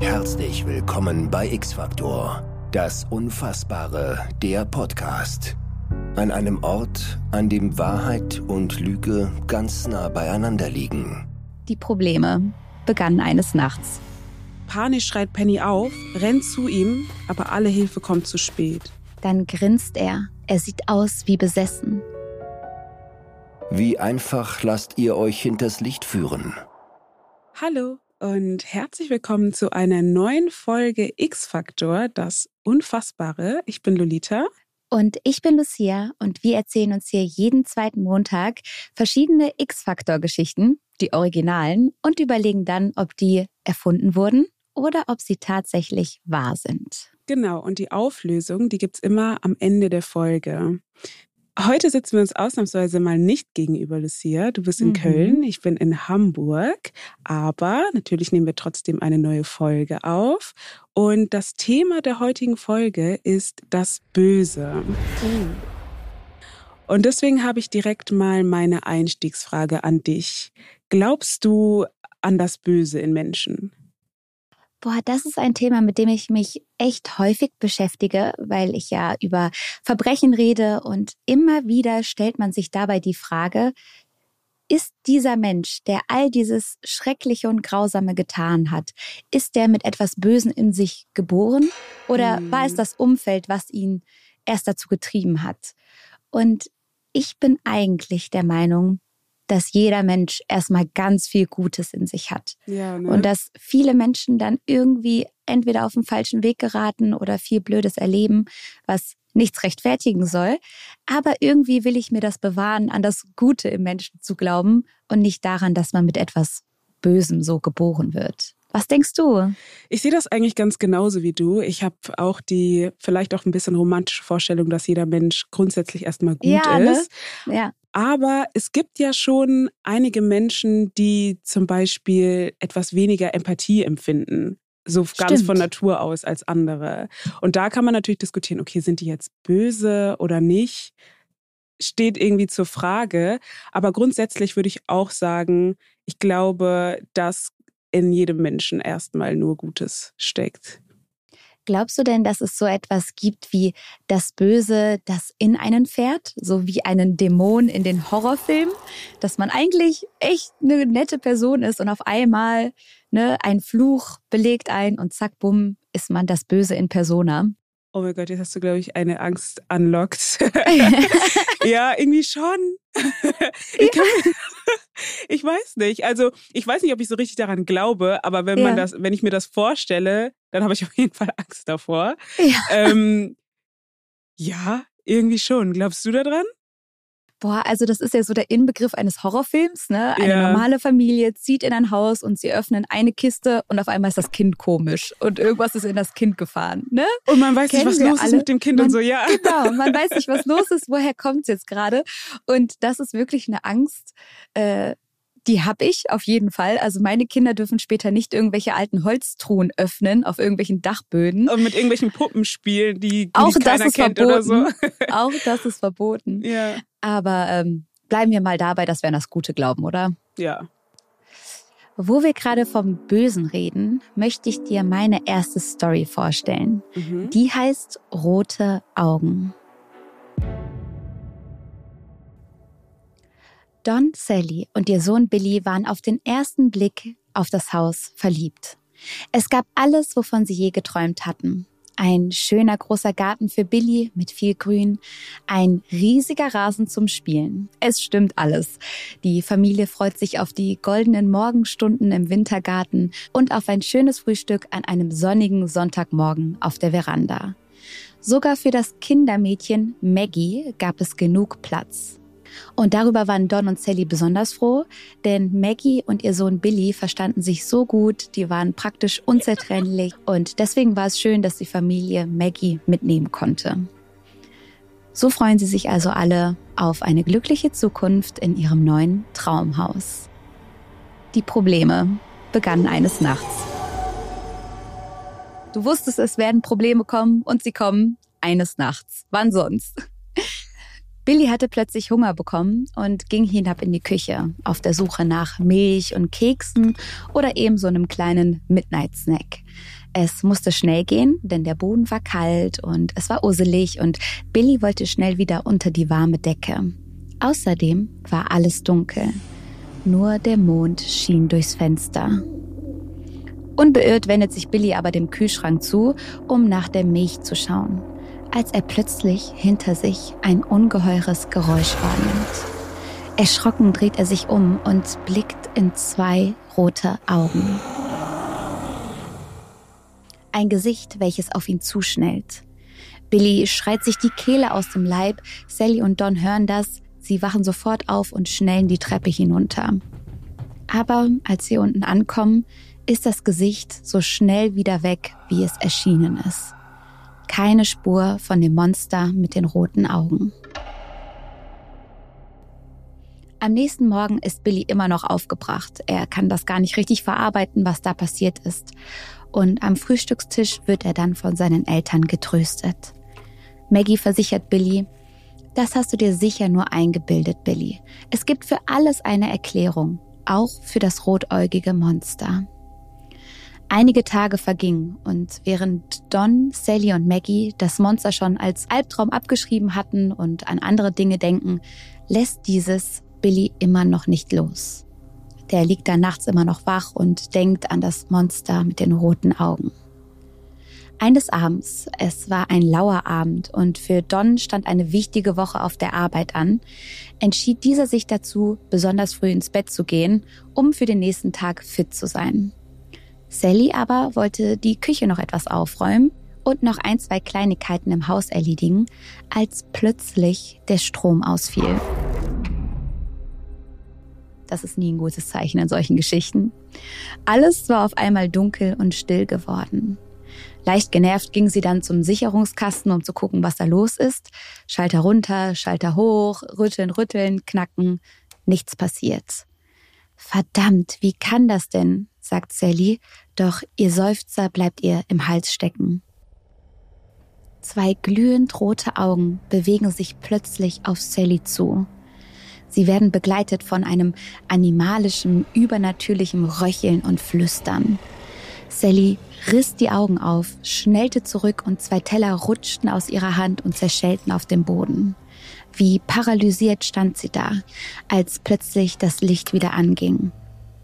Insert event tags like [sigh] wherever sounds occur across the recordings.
Herzlich willkommen bei X-Factor, das Unfassbare, der Podcast. An einem Ort, an dem Wahrheit und Lüge ganz nah beieinander liegen. Die Probleme begannen eines Nachts. Panisch schreit Penny auf, rennt zu ihm, aber alle Hilfe kommt zu spät. Dann grinst er. Er sieht aus wie besessen. Wie einfach lasst ihr euch hinters Licht führen? Hallo und herzlich willkommen zu einer neuen Folge X-Factor, das Unfassbare. Ich bin Lolita. Und ich bin Lucia und wir erzählen uns hier jeden zweiten Montag verschiedene X-Factor-Geschichten, die Originalen, und überlegen dann, ob die erfunden wurden oder ob sie tatsächlich wahr sind. Genau, und die Auflösung, die gibt's immer am Ende der Folge. Heute sitzen wir uns ausnahmsweise mal nicht gegenüber, Lucia. Du bist in mhm. Köln, ich bin in Hamburg. Aber natürlich nehmen wir trotzdem eine neue Folge auf. Und das Thema der heutigen Folge ist das Böse. Mhm. Und deswegen habe ich direkt mal meine Einstiegsfrage an dich. Glaubst du an das Böse in Menschen? Boah, das ist ein Thema, mit dem ich mich echt häufig beschäftige, weil ich ja über Verbrechen rede und immer wieder stellt man sich dabei die Frage, ist dieser Mensch, der all dieses Schreckliche und Grausame getan hat, ist der mit etwas Bösen in sich geboren oder war es das Umfeld, was ihn erst dazu getrieben hat? Und ich bin eigentlich der Meinung, dass jeder Mensch erstmal ganz viel Gutes in sich hat. Ja, ne? Und dass viele Menschen dann irgendwie entweder auf den falschen Weg geraten oder viel Blödes erleben, was nichts rechtfertigen soll. Aber irgendwie will ich mir das bewahren, an das Gute im Menschen zu glauben und nicht daran, dass man mit etwas Bösem so geboren wird. Was denkst du? Ich sehe das eigentlich ganz genauso wie du. Ich habe auch die vielleicht auch ein bisschen romantische Vorstellung, dass jeder Mensch grundsätzlich erstmal gut ja, ne? ist. Ne? Ja. Aber es gibt ja schon einige Menschen, die zum Beispiel etwas weniger Empathie empfinden. So ganz Stimmt. von Natur aus als andere. Und da kann man natürlich diskutieren, okay, sind die jetzt böse oder nicht? Steht irgendwie zur Frage. Aber grundsätzlich würde ich auch sagen, ich glaube, dass in jedem Menschen erstmal nur Gutes steckt. Glaubst du denn, dass es so etwas gibt wie das Böse, das in einen fährt, so wie einen Dämon in den Horrorfilmen, dass man eigentlich echt eine nette Person ist und auf einmal ne, ein Fluch belegt ein und zack, bumm, ist man das Böse in Persona? Oh mein Gott, jetzt hast du, glaube ich, eine Angst unlocked. [laughs] [laughs] ja, irgendwie schon. [laughs] ich, kann, ich, weiß nicht. Also, ich weiß nicht, ob ich so richtig daran glaube, aber wenn man ja. das, wenn ich mir das vorstelle, dann habe ich auf jeden Fall Angst davor. Ja. Ähm, ja, irgendwie schon. Glaubst du daran? Boah, also das ist ja so der Inbegriff eines Horrorfilms, ne? Eine ja. normale Familie zieht in ein Haus und sie öffnen eine Kiste und auf einmal ist das Kind komisch und irgendwas ist in das Kind gefahren, ne? Und man weiß Kennen nicht, was los alle. ist mit dem Kind man, und so, ja. [laughs] Genau, man weiß nicht, was [laughs] los ist, woher kommt es jetzt gerade? Und das ist wirklich eine Angst, äh, die habe ich auf jeden Fall. Also meine Kinder dürfen später nicht irgendwelche alten Holztruhen öffnen auf irgendwelchen Dachböden. Und mit irgendwelchen Puppen spielen, die, auch die keiner kennt verboten. oder so. [laughs] Auch das ist verboten. Ja. Aber ähm, bleiben wir mal dabei, dass wir an das Gute glauben, oder? Ja. Wo wir gerade vom Bösen reden, möchte ich dir meine erste Story vorstellen. Mhm. Die heißt Rote Augen. Don Sally und ihr Sohn Billy waren auf den ersten Blick auf das Haus verliebt. Es gab alles, wovon sie je geträumt hatten. Ein schöner großer Garten für Billy mit viel Grün, ein riesiger Rasen zum Spielen. Es stimmt alles. Die Familie freut sich auf die goldenen Morgenstunden im Wintergarten und auf ein schönes Frühstück an einem sonnigen Sonntagmorgen auf der Veranda. Sogar für das Kindermädchen Maggie gab es genug Platz. Und darüber waren Don und Sally besonders froh, denn Maggie und ihr Sohn Billy verstanden sich so gut, die waren praktisch unzertrennlich [laughs] und deswegen war es schön, dass die Familie Maggie mitnehmen konnte. So freuen sie sich also alle auf eine glückliche Zukunft in ihrem neuen Traumhaus. Die Probleme begannen eines Nachts. Du wusstest, es werden Probleme kommen und sie kommen eines Nachts. Wann sonst? Billy hatte plötzlich Hunger bekommen und ging hinab in die Küche auf der Suche nach Milch und Keksen oder eben so einem kleinen Midnight Snack. Es musste schnell gehen, denn der Boden war kalt und es war uselig und Billy wollte schnell wieder unter die warme Decke. Außerdem war alles dunkel. Nur der Mond schien durchs Fenster. Unbeirrt wendet sich Billy aber dem Kühlschrank zu, um nach der Milch zu schauen, als er plötzlich hinter sich ein ungeheures Geräusch wahrnimmt. Erschrocken dreht er sich um und blickt in zwei rote Augen. Ein Gesicht, welches auf ihn zuschnellt. Billy schreit sich die Kehle aus dem Leib, Sally und Don hören das, sie wachen sofort auf und schnellen die Treppe hinunter. Aber als sie unten ankommen, ist das Gesicht so schnell wieder weg, wie es erschienen ist. Keine Spur von dem Monster mit den roten Augen. Am nächsten Morgen ist Billy immer noch aufgebracht. Er kann das gar nicht richtig verarbeiten, was da passiert ist. Und am Frühstückstisch wird er dann von seinen Eltern getröstet. Maggie versichert Billy, das hast du dir sicher nur eingebildet, Billy. Es gibt für alles eine Erklärung, auch für das rotäugige Monster. Einige Tage vergingen und während Don, Sally und Maggie das Monster schon als Albtraum abgeschrieben hatten und an andere Dinge denken, lässt dieses Billy immer noch nicht los. Der liegt da nachts immer noch wach und denkt an das Monster mit den roten Augen. Eines Abends, es war ein lauer Abend und für Don stand eine wichtige Woche auf der Arbeit an, entschied dieser sich dazu, besonders früh ins Bett zu gehen, um für den nächsten Tag fit zu sein. Sally aber wollte die Küche noch etwas aufräumen und noch ein, zwei Kleinigkeiten im Haus erledigen, als plötzlich der Strom ausfiel. Das ist nie ein gutes Zeichen in solchen Geschichten. Alles war auf einmal dunkel und still geworden. Leicht genervt ging sie dann zum Sicherungskasten, um zu gucken, was da los ist. Schalter runter, Schalter hoch, rütteln, rütteln, knacken. Nichts passiert. Verdammt, wie kann das denn? Sagt Sally, doch ihr Seufzer bleibt ihr im Hals stecken. Zwei glühend rote Augen bewegen sich plötzlich auf Sally zu. Sie werden begleitet von einem animalischen, übernatürlichen Röcheln und Flüstern. Sally riss die Augen auf, schnellte zurück und zwei Teller rutschten aus ihrer Hand und zerschellten auf dem Boden. Wie paralysiert stand sie da, als plötzlich das Licht wieder anging.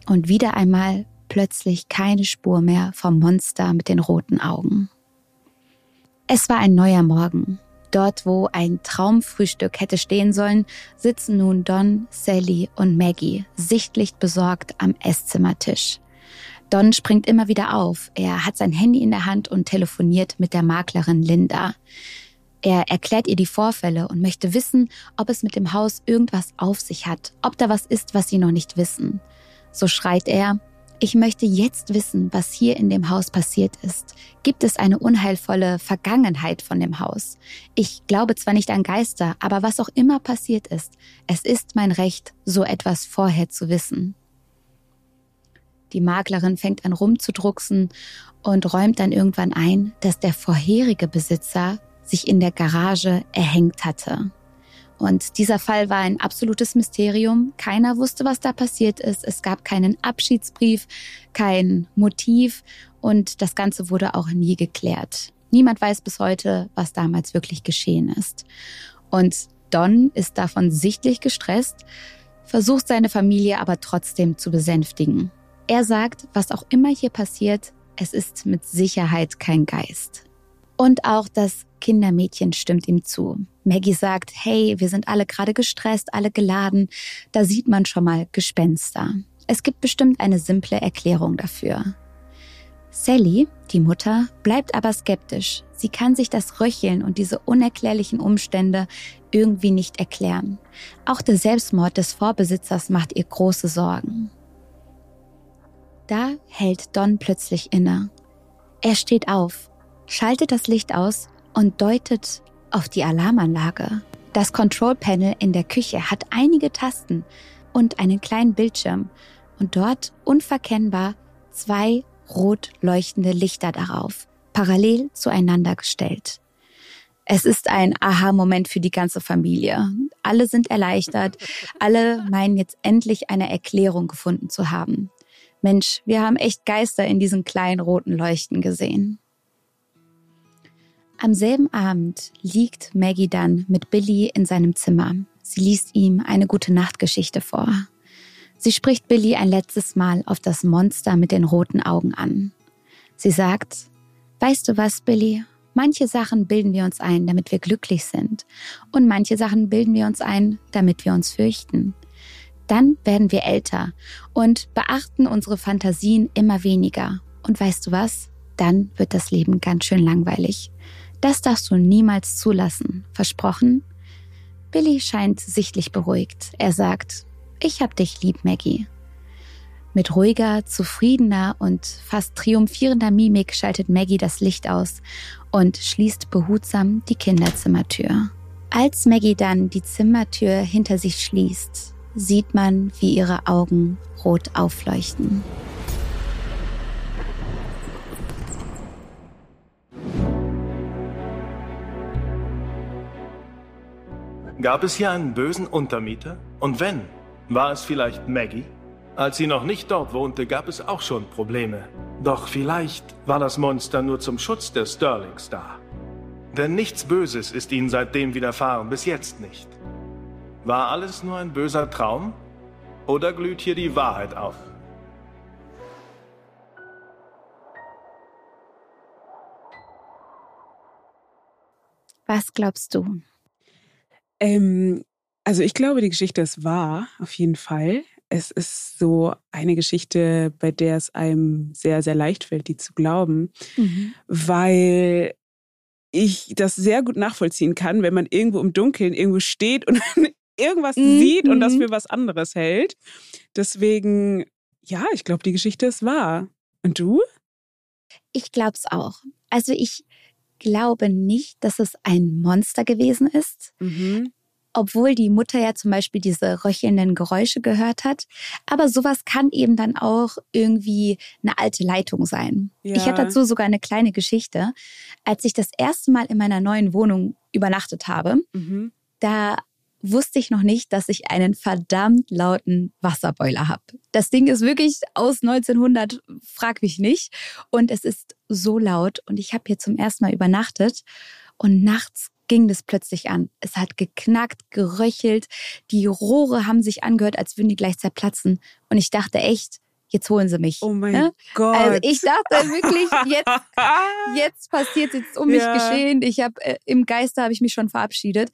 Und wieder einmal plötzlich keine Spur mehr vom Monster mit den roten Augen. Es war ein neuer Morgen. Dort, wo ein Traumfrühstück hätte stehen sollen, sitzen nun Don, Sally und Maggie sichtlich besorgt am Esszimmertisch. Don springt immer wieder auf. Er hat sein Handy in der Hand und telefoniert mit der Maklerin Linda. Er erklärt ihr die Vorfälle und möchte wissen, ob es mit dem Haus irgendwas auf sich hat, ob da was ist, was sie noch nicht wissen. So schreit er, ich möchte jetzt wissen, was hier in dem Haus passiert ist. Gibt es eine unheilvolle Vergangenheit von dem Haus? Ich glaube zwar nicht an Geister, aber was auch immer passiert ist, es ist mein Recht, so etwas vorher zu wissen. Die Maklerin fängt an rumzudrucksen und räumt dann irgendwann ein, dass der vorherige Besitzer sich in der Garage erhängt hatte. Und dieser Fall war ein absolutes Mysterium. Keiner wusste, was da passiert ist. Es gab keinen Abschiedsbrief, kein Motiv und das Ganze wurde auch nie geklärt. Niemand weiß bis heute, was damals wirklich geschehen ist. Und Don ist davon sichtlich gestresst, versucht seine Familie aber trotzdem zu besänftigen. Er sagt, was auch immer hier passiert, es ist mit Sicherheit kein Geist. Und auch das Kindermädchen stimmt ihm zu. Maggie sagt, hey, wir sind alle gerade gestresst, alle geladen. Da sieht man schon mal Gespenster. Es gibt bestimmt eine simple Erklärung dafür. Sally, die Mutter, bleibt aber skeptisch. Sie kann sich das Röcheln und diese unerklärlichen Umstände irgendwie nicht erklären. Auch der Selbstmord des Vorbesitzers macht ihr große Sorgen. Da hält Don plötzlich inne. Er steht auf schaltet das Licht aus und deutet auf die Alarmanlage. Das Control Panel in der Küche hat einige Tasten und einen kleinen Bildschirm und dort unverkennbar zwei rot leuchtende Lichter darauf, parallel zueinander gestellt. Es ist ein Aha-Moment für die ganze Familie. Alle sind erleichtert. Alle meinen jetzt endlich eine Erklärung gefunden zu haben. Mensch, wir haben echt Geister in diesen kleinen roten Leuchten gesehen. Am selben Abend liegt Maggie dann mit Billy in seinem Zimmer. Sie liest ihm eine gute Nachtgeschichte vor. Sie spricht Billy ein letztes Mal auf das Monster mit den roten Augen an. Sie sagt, Weißt du was, Billy? Manche Sachen bilden wir uns ein, damit wir glücklich sind. Und manche Sachen bilden wir uns ein, damit wir uns fürchten. Dann werden wir älter und beachten unsere Fantasien immer weniger. Und weißt du was? Dann wird das Leben ganz schön langweilig. Das darfst du niemals zulassen. Versprochen? Billy scheint sichtlich beruhigt. Er sagt, ich hab dich lieb, Maggie. Mit ruhiger, zufriedener und fast triumphierender Mimik schaltet Maggie das Licht aus und schließt behutsam die Kinderzimmertür. Als Maggie dann die Zimmertür hinter sich schließt, sieht man, wie ihre Augen rot aufleuchten. Gab es hier einen bösen Untermieter? Und wenn, war es vielleicht Maggie? Als sie noch nicht dort wohnte, gab es auch schon Probleme. Doch vielleicht war das Monster nur zum Schutz der Sterlings da. Denn nichts Böses ist ihnen seitdem widerfahren, bis jetzt nicht. War alles nur ein böser Traum? Oder glüht hier die Wahrheit auf? Was glaubst du? Ähm, also ich glaube, die Geschichte ist wahr, auf jeden Fall es ist so eine Geschichte, bei der es einem sehr, sehr leicht fällt, die zu glauben, mhm. weil ich das sehr gut nachvollziehen kann, wenn man irgendwo im Dunkeln irgendwo steht und [laughs] irgendwas mhm. sieht und das für was anderes hält. Deswegen, ja, ich glaube, die Geschichte ist wahr. Und du? Ich glaube es auch. Also ich glaube nicht, dass es ein Monster gewesen ist. Mhm obwohl die Mutter ja zum Beispiel diese röchelnden Geräusche gehört hat. Aber sowas kann eben dann auch irgendwie eine alte Leitung sein. Ja. Ich habe dazu sogar eine kleine Geschichte. Als ich das erste Mal in meiner neuen Wohnung übernachtet habe, mhm. da wusste ich noch nicht, dass ich einen verdammt lauten Wasserboiler habe. Das Ding ist wirklich aus 1900, frag mich nicht. Und es ist so laut. Und ich habe hier zum ersten Mal übernachtet. Und nachts ging das plötzlich an. Es hat geknackt, geröchelt. Die Rohre haben sich angehört, als würden die gleich zerplatzen. Und ich dachte echt, jetzt holen sie mich. Oh mein ne? Gott. Also ich dachte wirklich, jetzt, [laughs] jetzt passiert jetzt um mich ja. geschehen. Ich habe äh, im Geiste habe ich mich schon verabschiedet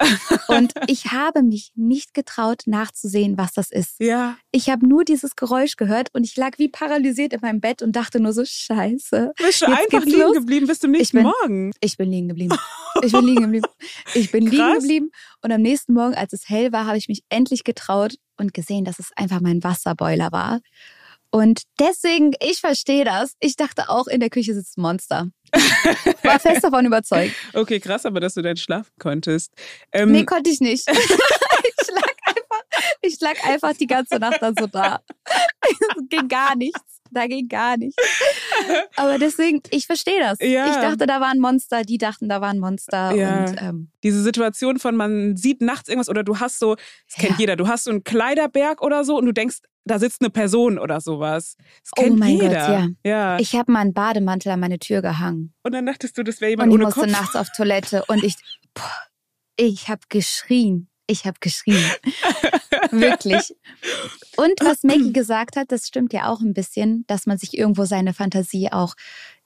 und [laughs] ich habe mich nicht getraut nachzusehen, was das ist. Ja. Ich habe nur dieses Geräusch gehört und ich lag wie paralysiert in meinem Bett und dachte nur so Scheiße. Bist du einfach liegen los. geblieben bis zum nächsten ich bin, Morgen? [laughs] Ich bin liegen geblieben. Ich bin liegen geblieben. Ich bin Krass. liegen geblieben und am nächsten Morgen, als es hell war, habe ich mich endlich getraut und gesehen, dass es einfach mein Wasserboiler war. Und deswegen, ich verstehe das. Ich dachte auch, in der Küche sitzt ein Monster. [laughs] War fest davon überzeugt. Okay, krass, aber dass du dann schlafen konntest. Ähm, nee, konnte ich nicht. [laughs] ich, lag einfach, ich lag einfach die ganze Nacht dann so da. [laughs] ging gar nichts. Da ging gar nichts. Aber deswegen, ich verstehe das. [laughs] Ja. Ich dachte, da war ein Monster, die dachten, da war ein Monster. Ja. Und, ähm, Diese Situation von, man sieht nachts irgendwas oder du hast so, das kennt ja. jeder, du hast so einen Kleiderberg oder so und du denkst, da sitzt eine Person oder sowas. Das kennt oh mein jeder. Gott, ja. ja. Ich habe mal einen Bademantel an meine Tür gehangen. Und dann dachtest du, das wäre jemand und ohne Kopf. Und ich musste nachts auf Toilette und ich, boah, ich habe geschrien. Ich habe geschrien. [laughs] Wirklich. Und was [clears throat] Maggie gesagt hat, das stimmt ja auch ein bisschen, dass man sich irgendwo seine Fantasie auch,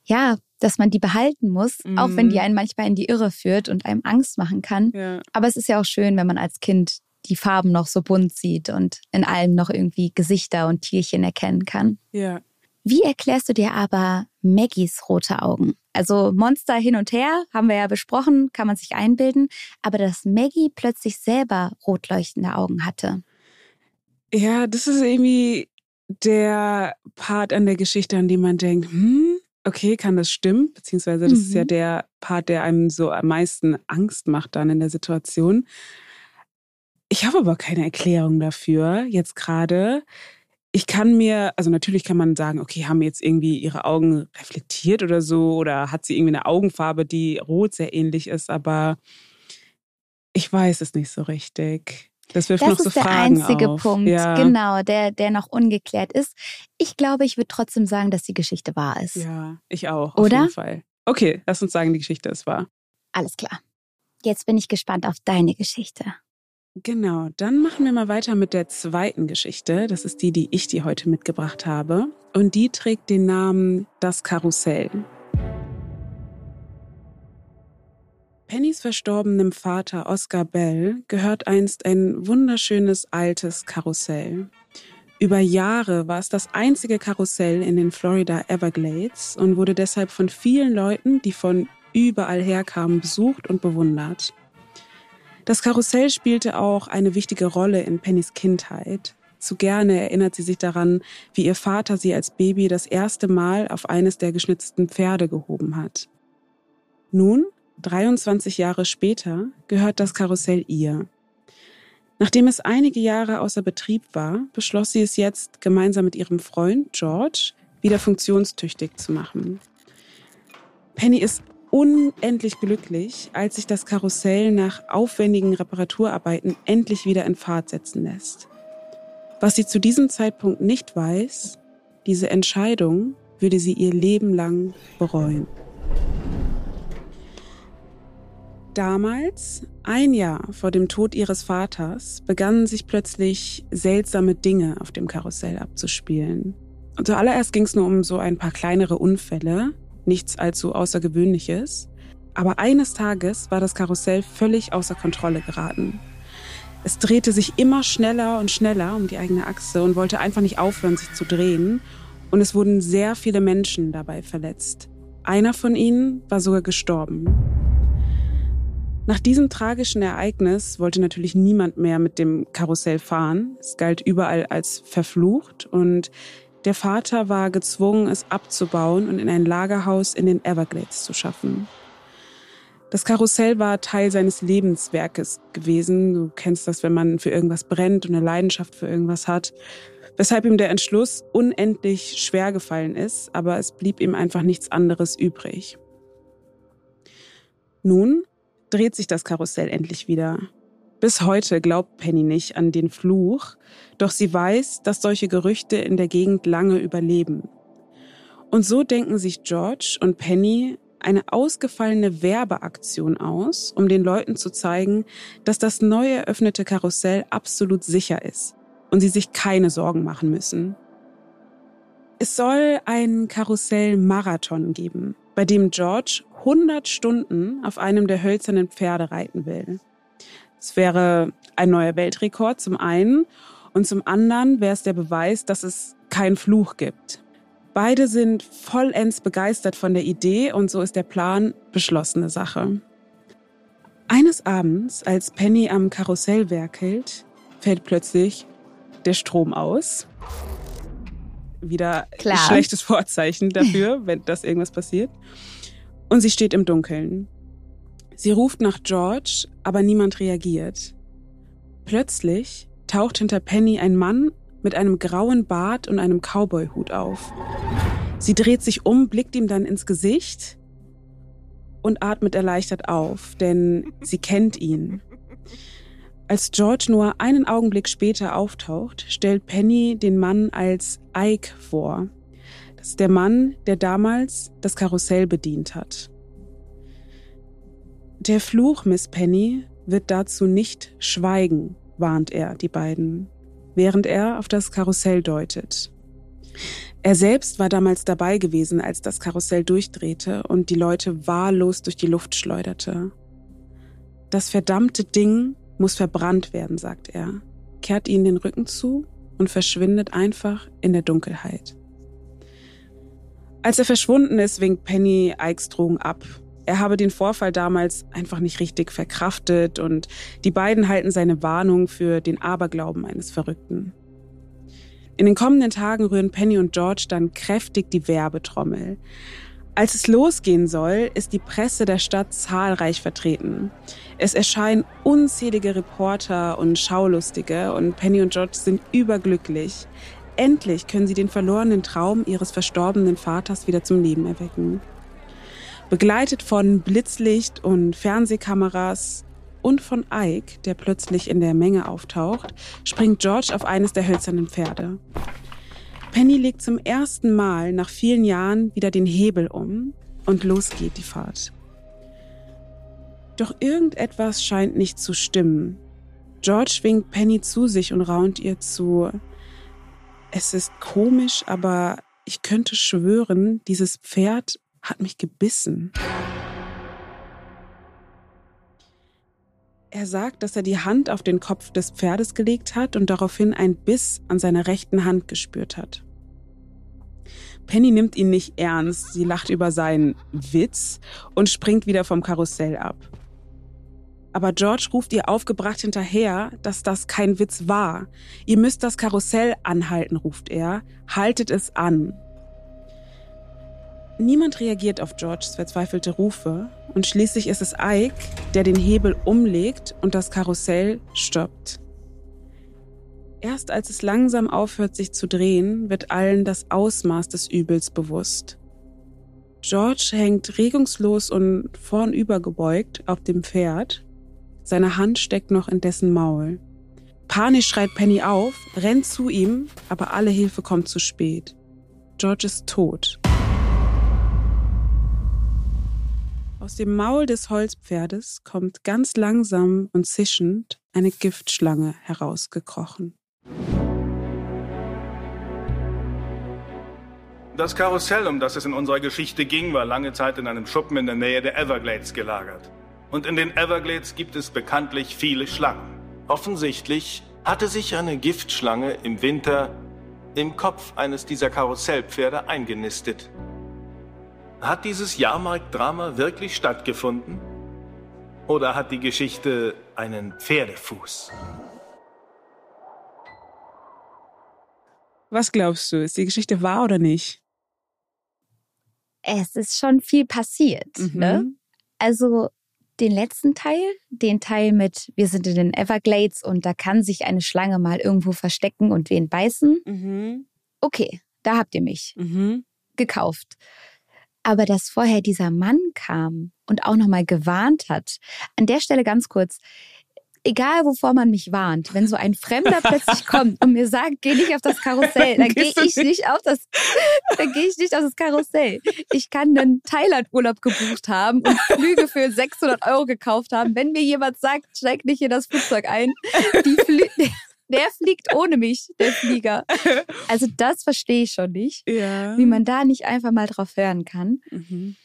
ja, dass man die behalten muss, mhm. auch wenn die mhm. einen manchmal in die Irre führt und einem Angst machen kann. Ja. Aber es ist ja auch schön, wenn man als Kind die Farben noch so bunt sieht und in allem noch irgendwie Gesichter und Tierchen erkennen kann. Ja. Wie erklärst du dir aber Maggies rote Augen? Also Monster hin und her, haben wir ja besprochen, kann man sich einbilden, aber dass Maggie plötzlich selber rot leuchtende Augen hatte. Ja, das ist irgendwie der Part an der Geschichte, an dem man denkt, hm, okay, kann das stimmen? Beziehungsweise das mhm. ist ja mhm. der Part, der einem so am meisten Angst macht dann in der Situation. Ich habe aber keine Erklärung dafür jetzt gerade. Ich kann mir, also natürlich kann man sagen, okay, haben jetzt irgendwie ihre Augen reflektiert oder so oder hat sie irgendwie eine Augenfarbe, die rot sehr ähnlich ist, aber ich weiß es nicht so richtig. Das wirft das noch so ist der Fragen einzige auf. Punkt, ja. genau, der, der noch ungeklärt ist. Ich glaube, ich würde trotzdem sagen, dass die Geschichte wahr ist. Ja, ich auch, Oder? auf jeden Fall. Okay, lass uns sagen, die Geschichte ist wahr. Alles klar. Jetzt bin ich gespannt auf deine Geschichte. Genau, dann machen wir mal weiter mit der zweiten Geschichte. Das ist die, die ich dir heute mitgebracht habe. Und die trägt den Namen Das Karussell. Pennys verstorbenem Vater Oscar Bell gehört einst ein wunderschönes altes Karussell. Über Jahre war es das einzige Karussell in den Florida Everglades und wurde deshalb von vielen Leuten, die von überall herkamen, besucht und bewundert. Das Karussell spielte auch eine wichtige Rolle in Pennys Kindheit. Zu gerne erinnert sie sich daran, wie ihr Vater sie als Baby das erste Mal auf eines der geschnitzten Pferde gehoben hat. Nun, 23 Jahre später, gehört das Karussell ihr. Nachdem es einige Jahre außer Betrieb war, beschloss sie es jetzt, gemeinsam mit ihrem Freund George wieder funktionstüchtig zu machen. Penny ist unendlich glücklich, als sich das Karussell nach aufwendigen Reparaturarbeiten endlich wieder in Fahrt setzen lässt. Was sie zu diesem Zeitpunkt nicht weiß, diese Entscheidung würde sie ihr Leben lang bereuen. Damals, ein Jahr vor dem Tod ihres Vaters, begannen sich plötzlich seltsame Dinge auf dem Karussell abzuspielen. Und zuallererst ging es nur um so ein paar kleinere Unfälle, nichts allzu Außergewöhnliches. Aber eines Tages war das Karussell völlig außer Kontrolle geraten. Es drehte sich immer schneller und schneller um die eigene Achse und wollte einfach nicht aufhören, sich zu drehen. Und es wurden sehr viele Menschen dabei verletzt. Einer von ihnen war sogar gestorben. Nach diesem tragischen Ereignis wollte natürlich niemand mehr mit dem Karussell fahren. Es galt überall als verflucht und der Vater war gezwungen, es abzubauen und in ein Lagerhaus in den Everglades zu schaffen. Das Karussell war Teil seines Lebenswerkes gewesen. Du kennst das, wenn man für irgendwas brennt und eine Leidenschaft für irgendwas hat. Weshalb ihm der Entschluss unendlich schwer gefallen ist, aber es blieb ihm einfach nichts anderes übrig. Nun dreht sich das Karussell endlich wieder. Bis heute glaubt Penny nicht an den Fluch, doch sie weiß, dass solche Gerüchte in der Gegend lange überleben. Und so denken sich George und Penny eine ausgefallene Werbeaktion aus, um den Leuten zu zeigen, dass das neu eröffnete Karussell absolut sicher ist und sie sich keine Sorgen machen müssen. Es soll einen Karussell-Marathon geben, bei dem George 100 Stunden auf einem der hölzernen Pferde reiten will. Es wäre ein neuer Weltrekord zum einen und zum anderen wäre es der Beweis, dass es keinen Fluch gibt. Beide sind vollends begeistert von der Idee und so ist der Plan beschlossene Sache. Eines Abends, als Penny am Karussell werkelt, fällt plötzlich der Strom aus. Wieder Klar. schlechtes Vorzeichen dafür, [laughs] wenn das irgendwas passiert und sie steht im Dunkeln. Sie ruft nach George, aber niemand reagiert. Plötzlich taucht hinter Penny ein Mann mit einem grauen Bart und einem Cowboyhut auf. Sie dreht sich um, blickt ihm dann ins Gesicht und atmet erleichtert auf, denn sie kennt ihn. Als George nur einen Augenblick später auftaucht, stellt Penny den Mann als Ike vor. Das ist der Mann, der damals das Karussell bedient hat. Der Fluch, Miss Penny, wird dazu nicht schweigen, warnt er die beiden, während er auf das Karussell deutet. Er selbst war damals dabei gewesen, als das Karussell durchdrehte und die Leute wahllos durch die Luft schleuderte. Das verdammte Ding muss verbrannt werden, sagt er, kehrt ihnen den Rücken zu und verschwindet einfach in der Dunkelheit. Als er verschwunden ist, winkt Penny Ikes Drohung ab. Er habe den Vorfall damals einfach nicht richtig verkraftet und die beiden halten seine Warnung für den Aberglauben eines Verrückten. In den kommenden Tagen rühren Penny und George dann kräftig die Werbetrommel. Als es losgehen soll, ist die Presse der Stadt zahlreich vertreten. Es erscheinen unzählige Reporter und Schaulustige und Penny und George sind überglücklich. endlich können sie den verlorenen Traum ihres verstorbenen Vaters wieder zum Leben erwecken. Begleitet von Blitzlicht und Fernsehkameras und von Ike, der plötzlich in der Menge auftaucht, springt George auf eines der hölzernen Pferde. Penny legt zum ersten Mal nach vielen Jahren wieder den Hebel um und los geht die Fahrt. Doch irgendetwas scheint nicht zu stimmen. George winkt Penny zu sich und raunt ihr zu. Es ist komisch, aber ich könnte schwören, dieses Pferd hat mich gebissen. Er sagt, dass er die Hand auf den Kopf des Pferdes gelegt hat und daraufhin ein Biss an seiner rechten Hand gespürt hat. Penny nimmt ihn nicht ernst, sie lacht über seinen Witz und springt wieder vom Karussell ab. Aber George ruft ihr aufgebracht hinterher, dass das kein Witz war. Ihr müsst das Karussell anhalten, ruft er. Haltet es an. Niemand reagiert auf Georges verzweifelte Rufe und schließlich ist es Ike, der den Hebel umlegt und das Karussell stoppt. Erst als es langsam aufhört, sich zu drehen, wird allen das Ausmaß des Übels bewusst. George hängt regungslos und vornübergebeugt auf dem Pferd. Seine Hand steckt noch in dessen Maul. Panisch schreit Penny auf, rennt zu ihm, aber alle Hilfe kommt zu spät. George ist tot. Aus dem Maul des Holzpferdes kommt ganz langsam und zischend eine Giftschlange herausgekrochen. Das Karussell, um das es in unserer Geschichte ging, war lange Zeit in einem Schuppen in der Nähe der Everglades gelagert. Und in den Everglades gibt es bekanntlich viele Schlangen. Offensichtlich hatte sich eine Giftschlange im Winter im Kopf eines dieser Karussellpferde eingenistet. Hat dieses Jahrmarktdrama wirklich stattgefunden? Oder hat die Geschichte einen Pferdefuß? Was glaubst du? Ist die Geschichte wahr oder nicht? Es ist schon viel passiert. Mhm. Ne? Also den letzten Teil, den Teil mit wir sind in den Everglades und da kann sich eine Schlange mal irgendwo verstecken und wen beißen. Mhm. Okay, da habt ihr mich mhm. gekauft. Aber dass vorher dieser Mann kam und auch nochmal gewarnt hat, an der Stelle ganz kurz, egal wovor man mich warnt, wenn so ein Fremder [laughs] plötzlich kommt und mir sagt, geh nicht auf das Karussell, [laughs] dann gehe ich nicht auf das, dann gehe ich nicht auf das Karussell. Ich kann einen Thailand-Urlaub gebucht haben und Flüge für 600 Euro gekauft haben. Wenn mir jemand sagt, steig nicht in das Flugzeug ein, die Flü [laughs] der fliegt ohne mich, der Flieger. [laughs] Also das verstehe ich schon nicht, ja. wie man da nicht einfach mal drauf hören kann. Mhm.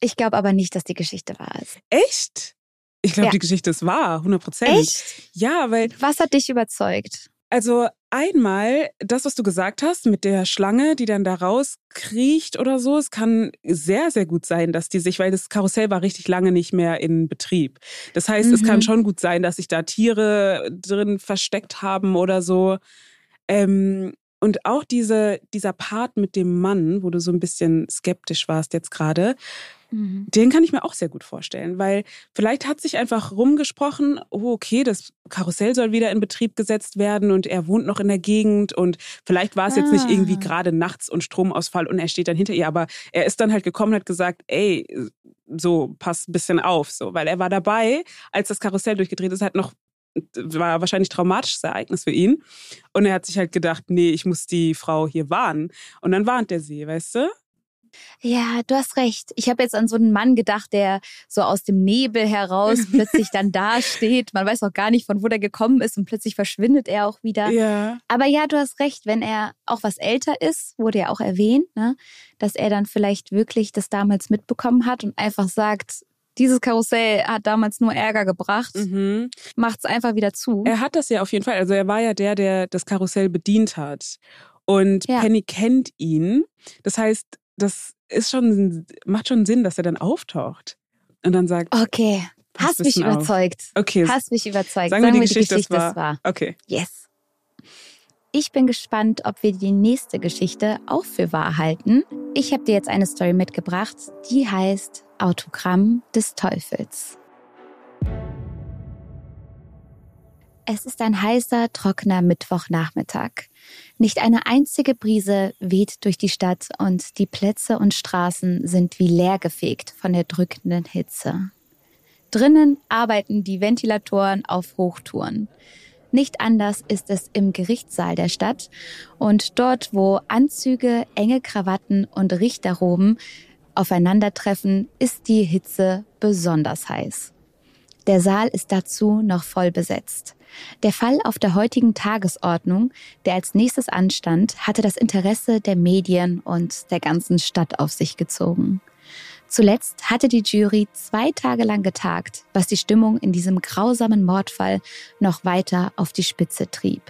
Ich glaube aber nicht, dass die Geschichte wahr ist. Echt? Ich glaube, ja. die Geschichte ist wahr, 100 Prozent. Echt? Ja, weil. Was hat dich überzeugt? Also einmal das, was du gesagt hast mit der Schlange, die dann da rauskriecht oder so. Es kann sehr, sehr gut sein, dass die sich, weil das Karussell war richtig lange nicht mehr in Betrieb. Das heißt, mhm. es kann mhm. schon gut sein, dass sich da Tiere drin versteckt haben oder so. Ähm, und auch diese, dieser Part mit dem Mann, wo du so ein bisschen skeptisch warst jetzt gerade, mhm. den kann ich mir auch sehr gut vorstellen, weil vielleicht hat sich einfach rumgesprochen, oh, okay, das Karussell soll wieder in Betrieb gesetzt werden und er wohnt noch in der Gegend und vielleicht war es ah. jetzt nicht irgendwie ah. gerade nachts und Stromausfall und er steht dann hinter ihr, aber er ist dann halt gekommen und hat gesagt, ey, so, pass ein bisschen auf, so, weil er war dabei, als das Karussell durchgedreht ist, hat noch war wahrscheinlich traumatisches Ereignis für ihn. Und er hat sich halt gedacht, nee, ich muss die Frau hier warnen. Und dann warnt er sie, weißt du? Ja, du hast recht. Ich habe jetzt an so einen Mann gedacht, der so aus dem Nebel heraus [laughs] plötzlich dann da steht. Man weiß auch gar nicht, von wo der gekommen ist und plötzlich verschwindet er auch wieder. Ja. Aber ja, du hast recht, wenn er auch was älter ist, wurde ja auch erwähnt, ne, dass er dann vielleicht wirklich das damals mitbekommen hat und einfach sagt, dieses Karussell hat damals nur Ärger gebracht, mhm. macht's einfach wieder zu. Er hat das ja auf jeden Fall. Also er war ja der, der das Karussell bedient hat. Und ja. Penny kennt ihn. Das heißt, das ist schon, macht schon Sinn, dass er dann auftaucht und dann sagt. Okay, hast mich überzeugt. Auf. Okay. Hast mich überzeugt. Sagen, wir die, Geschichte, Geschichte war. war. Okay. Yes. Ich bin gespannt, ob wir die nächste Geschichte auch für wahr halten. Ich habe dir jetzt eine Story mitgebracht, die heißt Autogramm des Teufels. Es ist ein heißer, trockener Mittwochnachmittag. Nicht eine einzige Brise weht durch die Stadt und die Plätze und Straßen sind wie leergefegt von der drückenden Hitze. Drinnen arbeiten die Ventilatoren auf Hochtouren. Nicht anders ist es im Gerichtssaal der Stadt und dort, wo Anzüge, enge Krawatten und Richterroben aufeinandertreffen, ist die Hitze besonders heiß. Der Saal ist dazu noch voll besetzt. Der Fall auf der heutigen Tagesordnung, der als nächstes anstand, hatte das Interesse der Medien und der ganzen Stadt auf sich gezogen. Zuletzt hatte die Jury zwei Tage lang getagt, was die Stimmung in diesem grausamen Mordfall noch weiter auf die Spitze trieb.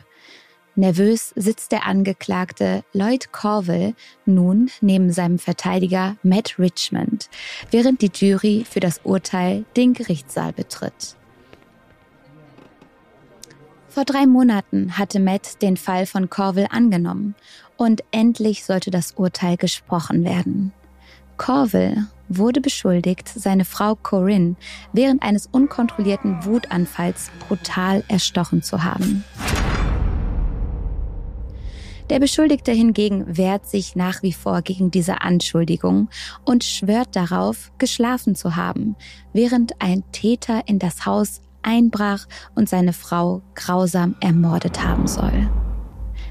Nervös sitzt der Angeklagte Lloyd Corville nun neben seinem Verteidiger Matt Richmond, während die Jury für das Urteil den Gerichtssaal betritt. Vor drei Monaten hatte Matt den Fall von Corville angenommen und endlich sollte das Urteil gesprochen werden. Corville wurde beschuldigt, seine Frau Corinne während eines unkontrollierten Wutanfalls brutal erstochen zu haben. Der Beschuldigte hingegen wehrt sich nach wie vor gegen diese Anschuldigung und schwört darauf, geschlafen zu haben, während ein Täter in das Haus einbrach und seine Frau grausam ermordet haben soll.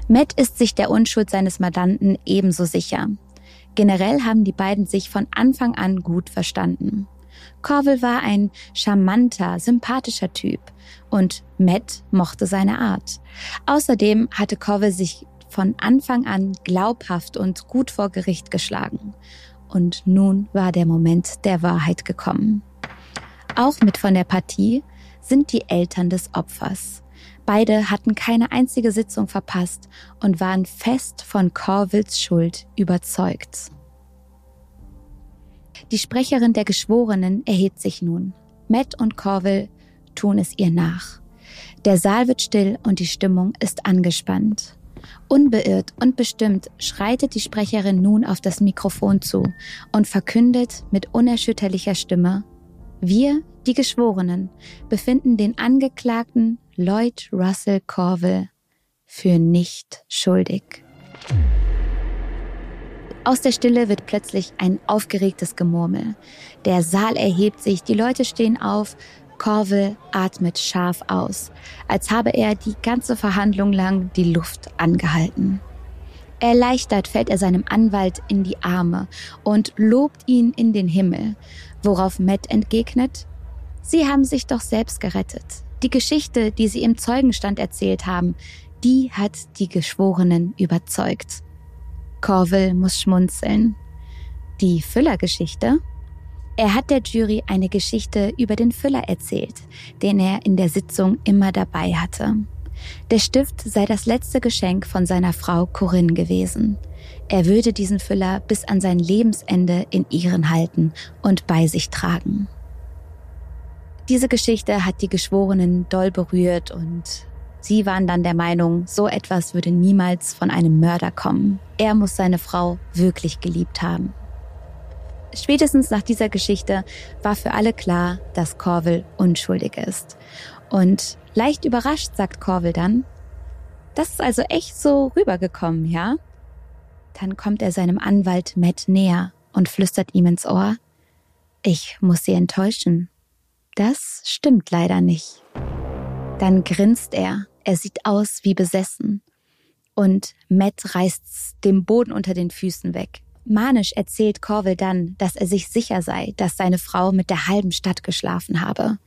Matt ist sich der Unschuld seines Mandanten ebenso sicher. Generell haben die beiden sich von Anfang an gut verstanden. Corville war ein charmanter, sympathischer Typ und Matt mochte seine Art. Außerdem hatte Corville sich von Anfang an glaubhaft und gut vor Gericht geschlagen. Und nun war der Moment der Wahrheit gekommen. Auch mit von der Partie sind die Eltern des Opfers. Beide hatten keine einzige Sitzung verpasst und waren fest von Corvilles Schuld überzeugt. Die Sprecherin der Geschworenen erhebt sich nun. Matt und Corville tun es ihr nach. Der Saal wird still und die Stimmung ist angespannt. Unbeirrt und bestimmt schreitet die Sprecherin nun auf das Mikrofon zu und verkündet mit unerschütterlicher Stimme, wir, die Geschworenen, befinden den Angeklagten Lloyd Russell Corville für nicht schuldig. Aus der Stille wird plötzlich ein aufgeregtes Gemurmel. Der Saal erhebt sich, die Leute stehen auf, Corville atmet scharf aus, als habe er die ganze Verhandlung lang die Luft angehalten. Erleichtert fällt er seinem Anwalt in die Arme und lobt ihn in den Himmel, worauf Matt entgegnet, Sie haben sich doch selbst gerettet. Die Geschichte, die Sie im Zeugenstand erzählt haben, die hat die Geschworenen überzeugt. Corville muss schmunzeln. Die Füllergeschichte? Er hat der Jury eine Geschichte über den Füller erzählt, den er in der Sitzung immer dabei hatte. Der Stift sei das letzte Geschenk von seiner Frau Corinne gewesen. Er würde diesen Füller bis an sein Lebensende in Ehren halten und bei sich tragen. Diese Geschichte hat die Geschworenen doll berührt und sie waren dann der Meinung, so etwas würde niemals von einem Mörder kommen. Er muss seine Frau wirklich geliebt haben. Spätestens nach dieser Geschichte war für alle klar, dass Corville unschuldig ist. Und leicht überrascht sagt Corville dann, das ist also echt so rübergekommen, ja? Dann kommt er seinem Anwalt Matt näher und flüstert ihm ins Ohr, ich muss Sie enttäuschen. Das stimmt leider nicht. Dann grinst er, er sieht aus wie besessen. Und Matt reißt dem Boden unter den Füßen weg. Manisch erzählt Corville dann, dass er sich sicher sei, dass seine Frau mit der halben Stadt geschlafen habe.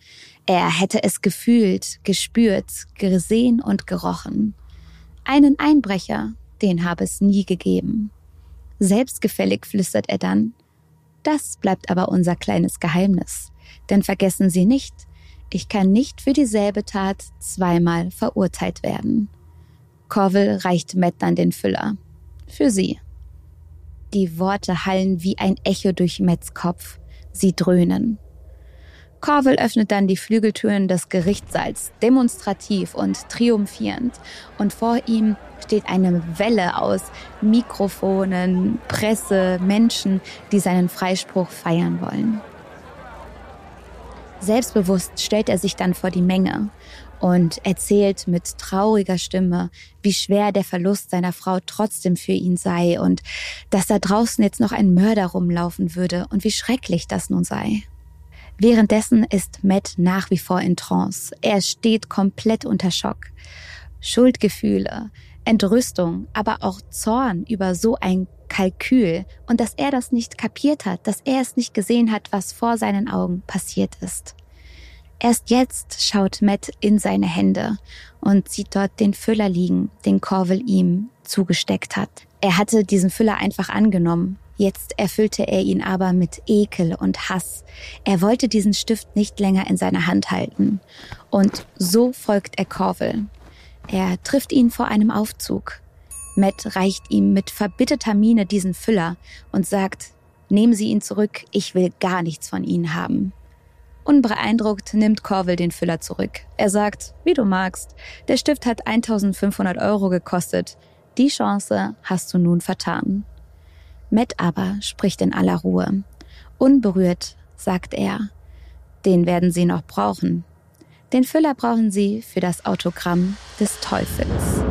Er hätte es gefühlt, gespürt, gesehen und gerochen. Einen Einbrecher, den habe es nie gegeben. Selbstgefällig flüstert er dann, das bleibt aber unser kleines Geheimnis. Denn vergessen Sie nicht, ich kann nicht für dieselbe Tat zweimal verurteilt werden. Corville reicht Matt dann den Füller. Für Sie. Die Worte hallen wie ein Echo durch Metz Kopf. Sie dröhnen. Corville öffnet dann die Flügeltüren des Gerichtssaals, demonstrativ und triumphierend, und vor ihm steht eine Welle aus Mikrofonen, Presse, Menschen, die seinen Freispruch feiern wollen. Selbstbewusst stellt er sich dann vor die Menge und erzählt mit trauriger Stimme, wie schwer der Verlust seiner Frau trotzdem für ihn sei und dass da draußen jetzt noch ein Mörder rumlaufen würde und wie schrecklich das nun sei. Währenddessen ist Matt nach wie vor in Trance. Er steht komplett unter Schock. Schuldgefühle, Entrüstung, aber auch Zorn über so ein Kalkül und dass er das nicht kapiert hat, dass er es nicht gesehen hat, was vor seinen Augen passiert ist. Erst jetzt schaut Matt in seine Hände und sieht dort den Füller liegen, den Corville ihm zugesteckt hat. Er hatte diesen Füller einfach angenommen. Jetzt erfüllte er ihn aber mit Ekel und Hass. Er wollte diesen Stift nicht länger in seiner Hand halten. Und so folgt er Corville. Er trifft ihn vor einem Aufzug. Matt reicht ihm mit verbitterter Miene diesen Füller und sagt, nehmen Sie ihn zurück, ich will gar nichts von Ihnen haben. Unbeeindruckt nimmt Corville den Füller zurück. Er sagt, wie du magst, der Stift hat 1500 Euro gekostet. Die Chance hast du nun vertan. Matt aber spricht in aller Ruhe. Unberührt sagt er, den werden Sie noch brauchen. Den Füller brauchen Sie für das Autogramm des Teufels.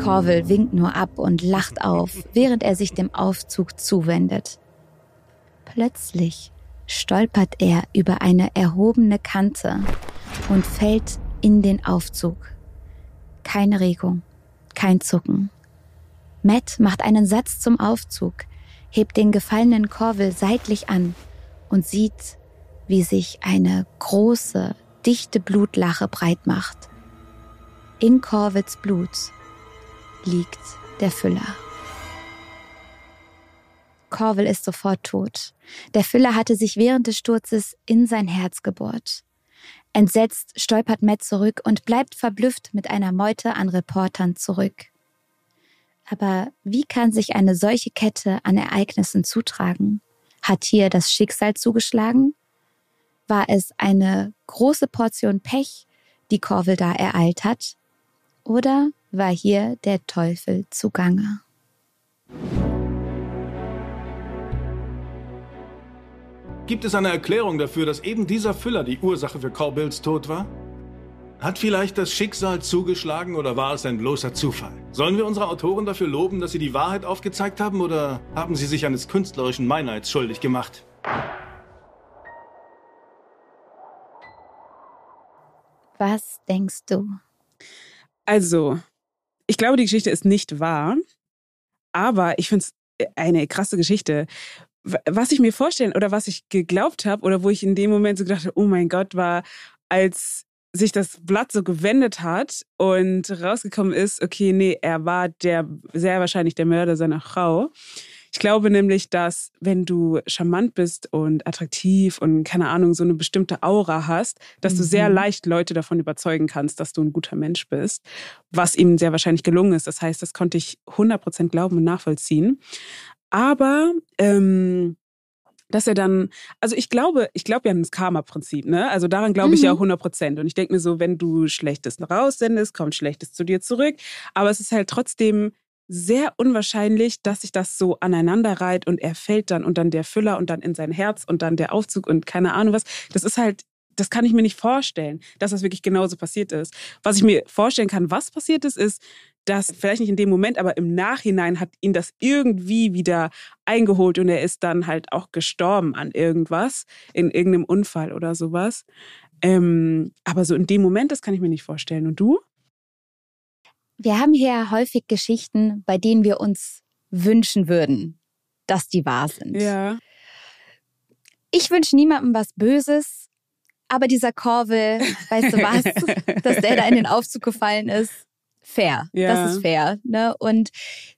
Corville winkt nur ab und lacht auf, während er sich dem Aufzug zuwendet. Plötzlich stolpert er über eine erhobene Kante und fällt in den Aufzug. Keine Regung, kein Zucken. Matt macht einen Satz zum Aufzug, hebt den gefallenen Corville seitlich an und sieht, wie sich eine große, dichte Blutlache breit macht. In Corvilles Blut liegt der Füller. Corville ist sofort tot. Der Füller hatte sich während des Sturzes in sein Herz gebohrt. Entsetzt stolpert Matt zurück und bleibt verblüfft mit einer Meute an Reportern zurück. Aber wie kann sich eine solche Kette an Ereignissen zutragen? Hat hier das Schicksal zugeschlagen? War es eine große Portion Pech, die Corville da ereilt hat? Oder war hier der Teufel zugange? Gibt es eine Erklärung dafür, dass eben dieser Füller die Ursache für Corbills Tod war? Hat vielleicht das Schicksal zugeschlagen oder war es ein bloßer Zufall? Sollen wir unsere Autoren dafür loben, dass sie die Wahrheit aufgezeigt haben oder haben sie sich eines künstlerischen Meineids schuldig gemacht? Was denkst du? Also, ich glaube, die Geschichte ist nicht wahr, aber ich finde es eine krasse Geschichte, was ich mir vorstellen oder was ich geglaubt habe oder wo ich in dem Moment so gedacht habe, oh mein Gott, war, als sich das Blatt so gewendet hat und rausgekommen ist, okay, nee, er war der sehr wahrscheinlich der Mörder seiner Frau. Ich glaube nämlich, dass wenn du charmant bist und attraktiv und keine Ahnung, so eine bestimmte Aura hast, dass mhm. du sehr mhm. leicht Leute davon überzeugen kannst, dass du ein guter Mensch bist, was ihm sehr wahrscheinlich gelungen ist. Das heißt, das konnte ich 100% glauben und nachvollziehen. Aber ähm, dass er dann, also ich glaube, ich glaube ja an das Karma-Prinzip, ne? Also daran glaube ich mhm. ja 100 Prozent. Und ich denke mir so, wenn du Schlechtes raussendest, kommt Schlechtes zu dir zurück. Aber es ist halt trotzdem sehr unwahrscheinlich, dass sich das so aneinander reiht und er fällt dann und dann der Füller und dann in sein Herz und dann der Aufzug und keine Ahnung was. Das ist halt, das kann ich mir nicht vorstellen, dass das wirklich genauso passiert ist. Was ich mir vorstellen kann, was passiert ist, ist, dass vielleicht nicht in dem Moment, aber im Nachhinein hat ihn das irgendwie wieder eingeholt und er ist dann halt auch gestorben an irgendwas, in irgendeinem Unfall oder sowas. Ähm, aber so in dem Moment, das kann ich mir nicht vorstellen. Und du? Wir haben hier häufig Geschichten, bei denen wir uns wünschen würden, dass die wahr sind. Ja. Ich wünsche niemandem was Böses, aber dieser Corville, weißt du [laughs] was, dass der da in den Aufzug gefallen ist, fair. Ja. Das ist fair. Ne? Und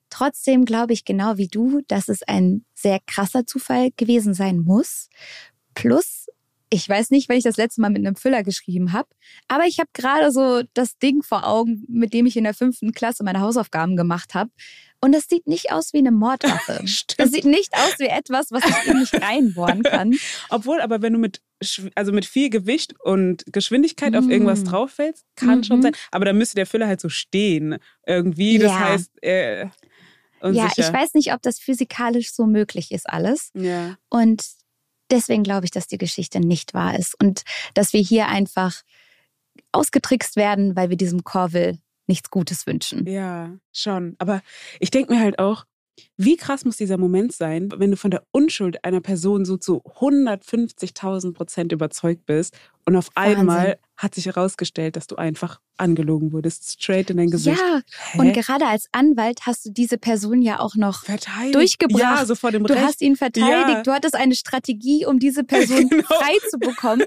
trotzdem glaube ich genau wie du, dass es ein sehr krasser Zufall gewesen sein muss. Plus, ich weiß nicht, wenn ich das letzte Mal mit einem Füller geschrieben habe, aber ich habe gerade so das Ding vor Augen, mit dem ich in der fünften Klasse meine Hausaufgaben gemacht habe. Und das sieht nicht aus wie eine Mordwaffe. [laughs] das sieht nicht aus wie etwas, was ich in mich reinbohren [laughs] kann. Obwohl, aber wenn du mit, also mit viel Gewicht und Geschwindigkeit mm. auf irgendwas mm. drauf fällst, kann mm -hmm. schon sein. Aber dann müsste der Füller halt so stehen irgendwie. Das ja. heißt, äh, Ja, ich weiß nicht, ob das physikalisch so möglich ist alles. Ja. Und deswegen glaube ich, dass die Geschichte nicht wahr ist und dass wir hier einfach ausgetrickst werden, weil wir diesem Corville nichts Gutes wünschen. Ja, schon. Aber ich denke mir halt auch, wie krass muss dieser Moment sein, wenn du von der Unschuld einer Person so zu 150.000 Prozent überzeugt bist und auf Wahnsinn. einmal hat sich herausgestellt, dass du einfach angelogen wurdest, straight in dein Gesicht. Ja, Hä? und gerade als Anwalt hast du diese Person ja auch noch verteidigt. durchgebracht. Ja, so vor dem du Recht. hast ihn verteidigt, ja. du hattest eine Strategie, um diese [laughs] Person genau. frei zu bekommen.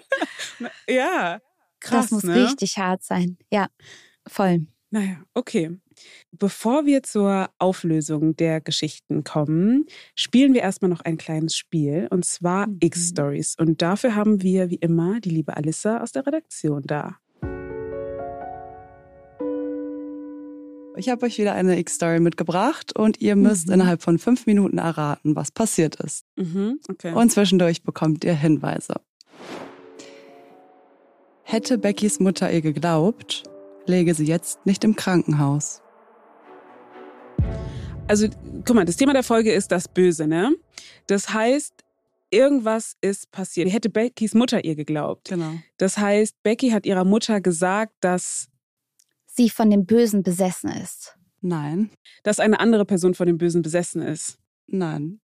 [laughs] ja, krass. Das muss ne? richtig hart sein. Ja, voll. Naja, okay. Bevor wir zur Auflösung der Geschichten kommen, spielen wir erstmal noch ein kleines Spiel und zwar mhm. X-Stories. Und dafür haben wir wie immer die liebe Alissa aus der Redaktion da. Ich habe euch wieder eine X-Story mitgebracht und ihr müsst mhm. innerhalb von fünf Minuten erraten, was passiert ist. Mhm, okay. Und zwischendurch bekommt ihr Hinweise. Hätte Beckys Mutter ihr geglaubt, läge sie jetzt nicht im Krankenhaus. Also, guck mal, das Thema der Folge ist das Böse, ne? Das heißt, irgendwas ist passiert. Hätte Beckys Mutter ihr geglaubt. Genau. Das heißt, Becky hat ihrer Mutter gesagt, dass sie von dem Bösen besessen ist. Nein. Dass eine andere Person von dem Bösen besessen ist. Nein.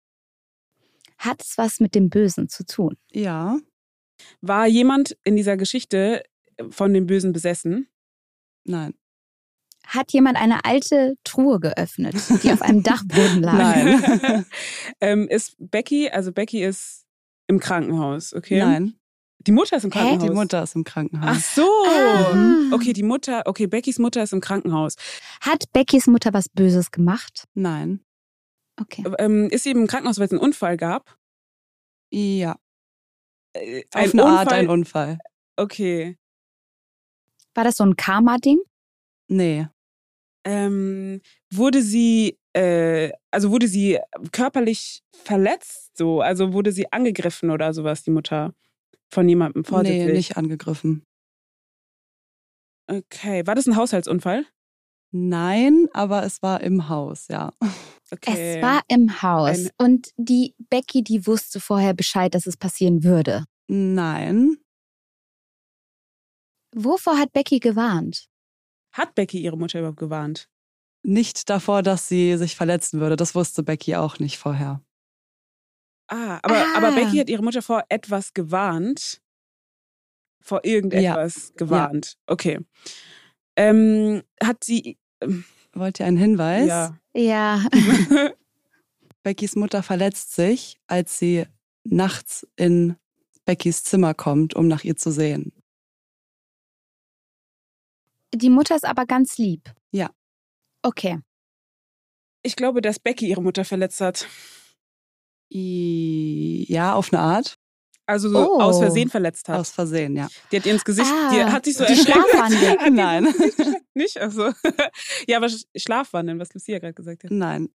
Hat es was mit dem Bösen zu tun? Ja. War jemand in dieser Geschichte von dem Bösen besessen? Nein. Hat jemand eine alte Truhe geöffnet, die auf einem [laughs] Dachboden lag? Nein. [laughs] ähm, ist Becky, also Becky ist im Krankenhaus, okay? Nein. Die Mutter ist im Krankenhaus. Hä? Die Mutter ist im Krankenhaus. Ach so. Ah. Okay, die Mutter, okay, Beckys Mutter ist im Krankenhaus. Hat Beckys Mutter was Böses gemacht? Nein. Okay. Ähm, ist sie im Krankenhaus, weil es einen Unfall gab? Ja. Äh, Auf eine Unfall? Art ein Unfall. Okay. War das so ein Karma-Ding? Nee. Ähm, wurde sie, äh, also wurde sie körperlich verletzt, so? Also wurde sie angegriffen oder sowas, die Mutter? Von jemandem vorsätzlich? Nee, nicht angegriffen. Okay. War das ein Haushaltsunfall? Nein, aber es war im Haus, ja. Okay. Es war im Haus. Ein und die Becky, die wusste vorher Bescheid, dass es passieren würde. Nein. Wovor hat Becky gewarnt? Hat Becky ihre Mutter überhaupt gewarnt? Nicht davor, dass sie sich verletzen würde. Das wusste Becky auch nicht vorher. Ah, aber, ah. aber Becky hat ihre Mutter vor etwas gewarnt. Vor irgendetwas ja. gewarnt. Ja. Okay. Ähm, hat sie. Ähm, Wollt ihr einen Hinweis? Ja. Ja. [laughs] Beckys Mutter verletzt sich, als sie nachts in Beckys Zimmer kommt, um nach ihr zu sehen. Die Mutter ist aber ganz lieb. Ja. Okay. Ich glaube, dass Becky ihre Mutter verletzt hat. Ja, auf eine Art. Also so oh. aus Versehen verletzt hat. Aus Versehen, ja. Die hat ihr ins Gesicht, ah, die hat sich so die Schlafwandeln. [laughs] Nein. [laughs] Nicht? Also. [laughs] Ja, aber Schlafwandeln, was Lucia gerade gesagt hat. Nein.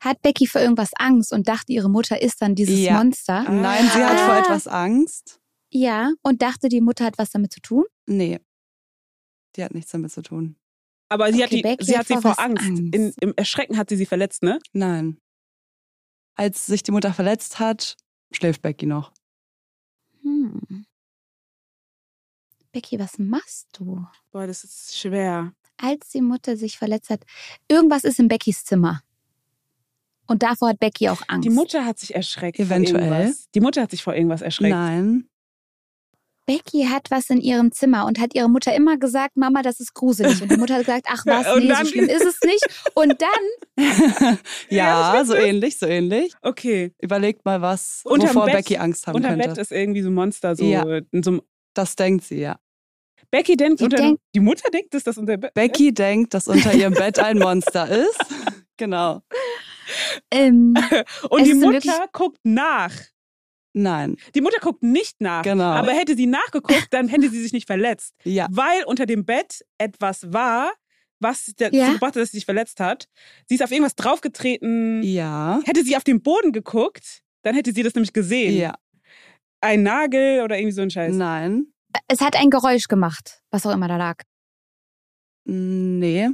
Hat Becky vor irgendwas Angst und dachte, ihre Mutter ist dann dieses ja. Monster? Nein, sie hat vor ah. etwas Angst. Ja, und dachte, die Mutter hat was damit zu tun? Nee. Die hat nichts damit zu tun. Aber sie okay, hat, die, sie, hat sie vor Angst. Angst. In, Im Erschrecken hat sie sie verletzt, ne? Nein. Als sich die Mutter verletzt hat, schläft Becky noch. Hm. Becky, was machst du? Boah, das ist schwer. Als die Mutter sich verletzt hat, irgendwas ist in Beckys Zimmer. Und davor hat Becky auch Angst. Die Mutter hat sich erschreckt. Eventuell. Die Mutter hat sich vor irgendwas erschreckt. Nein. Becky hat was in ihrem Zimmer und hat ihre Mutter immer gesagt, Mama, das ist gruselig. Und die Mutter hat gesagt, ach [laughs] was, nee, so schlimm ist es nicht. Und dann... [laughs] ja, ja so ähnlich, so ähnlich. Okay. Überlegt mal was, unterm wovor Bett, Becky Angst haben unterm könnte. Bett ist irgendwie so ein Monster. So, ja. so das denkt sie, ja. Becky denkt, die, unter, denk die Mutter denkt, dass das unter Bett Becky denkt, dass unter ihrem Bett ein Monster ist. [laughs] genau. Ähm, und die Mutter guckt nach. Nein. Die Mutter guckt nicht nach. Genau. Aber hätte sie nachgeguckt, dann hätte sie sich nicht verletzt. [laughs] Ja. Weil unter dem Bett etwas war, was dazu ja. gebracht hat, dass sie sich verletzt hat. Sie ist auf irgendwas draufgetreten. Ja. Hätte sie auf den Boden geguckt, dann hätte sie das nämlich gesehen. Ja. Ein Nagel oder irgendwie so ein Scheiß. Nein. Es hat ein Geräusch gemacht, was auch immer da lag. Nee.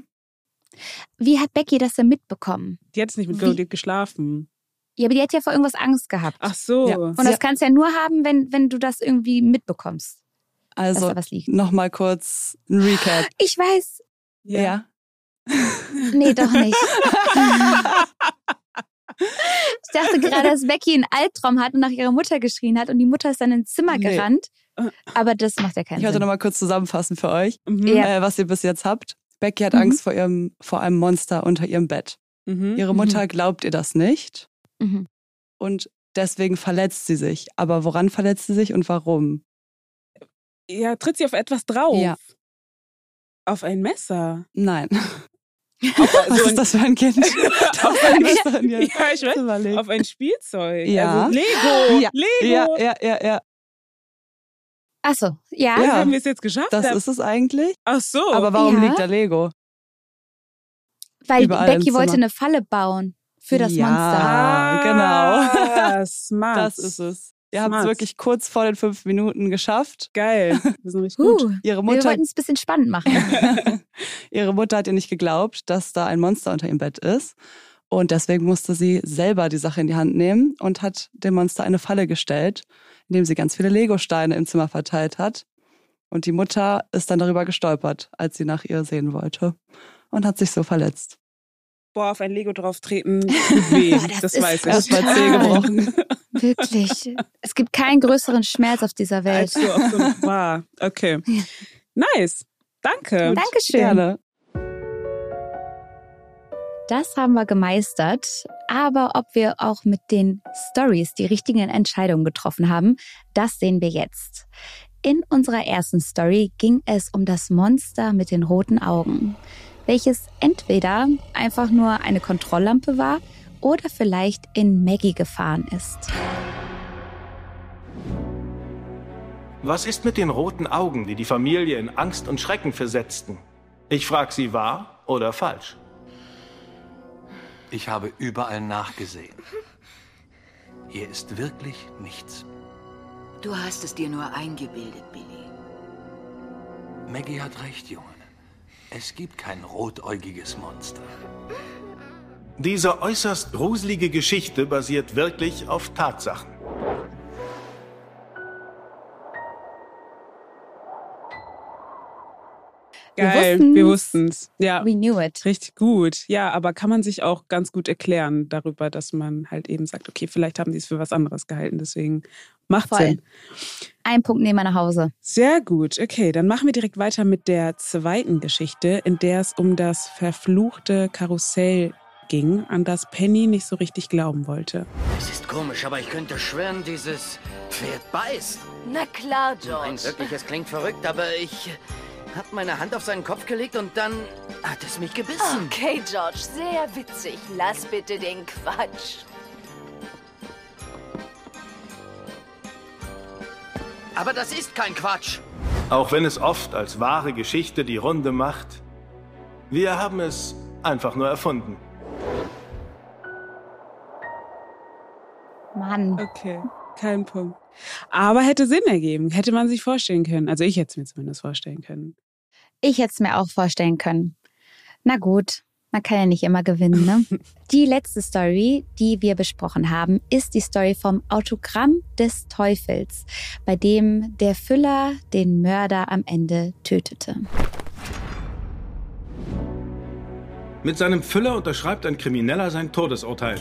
Wie hat Becky das denn mitbekommen? Die hat es nicht mitbekommen, die hat geschlafen. Ja, aber die hat ja vor irgendwas Angst gehabt. Ach so. Ja. Und das kannst du ja nur haben, wenn, wenn du das irgendwie mitbekommst. Also nochmal kurz ein Recap. Ich weiß. Ja. ja. [laughs] Nee, doch nicht. [laughs] Ich dachte gerade, dass Becky einen Albtraum hat und nach ihrer Mutter geschrien hat und die Mutter ist dann ins Zimmer nee. gerannt. Aber das macht ja keinen Sinn. Ich wollte nochmal kurz zusammenfassen für euch, mhm. äh, was ihr bis jetzt habt. Becky hat mhm. Angst vor, ihrem, vor einem Monster unter ihrem Bett. Mhm. Ihre Mutter mhm. glaubt ihr das nicht. Mhm. Und deswegen verletzt sie sich. Aber woran verletzt sie sich und warum? Ja, tritt sie auf etwas drauf? Ja. Auf ein Messer? Nein. Auf, Was so ist das für ein Kind? [laughs] auf ein, ja, ich weiß, auf ein Spielzeug. Ja. Also Lego. Ja. Lego. Ja, ja, ja, ja. Achso, ja. ja. Haben wir es jetzt geschafft? Das ist es eigentlich. Ach so. Aber warum ja. liegt da Lego? Weil Überall Becky wollte eine Falle bauen für das ja, Monster. Ah, genau. [laughs] Smart. Das ist es. Ihr habt es wirklich kurz vor den fünf Minuten geschafft. Geil. [laughs] Wir sind richtig gut. Uh, Ihre Mutter, wir wollten es ein bisschen spannend machen. [laughs] Ihre Mutter hat ihr nicht geglaubt, dass da ein Monster unter ihrem Bett ist. Und deswegen musste sie selber die Sache in die Hand nehmen und hat dem Monster eine Falle gestellt, indem sie ganz viele Legosteine im Zimmer verteilt hat. Und die Mutter ist dann darüber gestolpert, als sie nach ihr sehen wollte und hat sich so verletzt. Boah, auf ein Lego drauf treten, [laughs] weh, das, das weiß ich. Erstmal Zeh gebrochen. [laughs] Wirklich. Es gibt keinen größeren Schmerz auf dieser Welt. Also so [laughs] wow. Okay. Nice. Danke. Dankeschön. Gerne. Das haben wir gemeistert. Aber ob wir auch mit den Stories die richtigen Entscheidungen getroffen haben, das sehen wir jetzt. In unserer ersten Story ging es um das Monster mit den roten Augen, welches entweder einfach nur eine Kontrolllampe war oder vielleicht in Maggie gefahren ist. Was ist mit den roten Augen, die die Familie in Angst und Schrecken versetzten? Ich frage Sie wahr oder falsch? Ich habe überall nachgesehen. Hier ist wirklich nichts. Du hast es dir nur eingebildet, Billy. Maggie hat recht, Junge. Es gibt kein rotäugiges Monster. Diese äußerst gruselige Geschichte basiert wirklich auf Tatsachen. Geil, wir wussten es. Ja. We knew it. Richtig gut. Ja, aber kann man sich auch ganz gut erklären darüber, dass man halt eben sagt, okay, vielleicht haben die es für was anderes gehalten, deswegen macht Voll. Sinn. Ein Punkt nehmen wir nach Hause. Sehr gut. Okay, dann machen wir direkt weiter mit der zweiten Geschichte, in der es um das verfluchte Karussell ging, an das Penny nicht so richtig glauben wollte. Es ist komisch, aber ich könnte schwören, dieses Pferd beißt. Na klar, George. Nein, wirklich, es klingt verrückt, aber ich habe meine Hand auf seinen Kopf gelegt und dann hat es mich gebissen. Okay, George, sehr witzig. Lass bitte den Quatsch. Aber das ist kein Quatsch. Auch wenn es oft als wahre Geschichte die Runde macht, wir haben es einfach nur erfunden. Mann. Okay, kein Punkt. Aber hätte Sinn ergeben, hätte man sich vorstellen können. Also ich hätte es mir zumindest vorstellen können. Ich hätte es mir auch vorstellen können. Na gut, man kann ja nicht immer gewinnen, ne? [laughs] die letzte Story, die wir besprochen haben, ist die Story vom Autogramm des Teufels, bei dem der Füller den Mörder am Ende tötete. Mit seinem Füller unterschreibt ein Krimineller sein Todesurteil.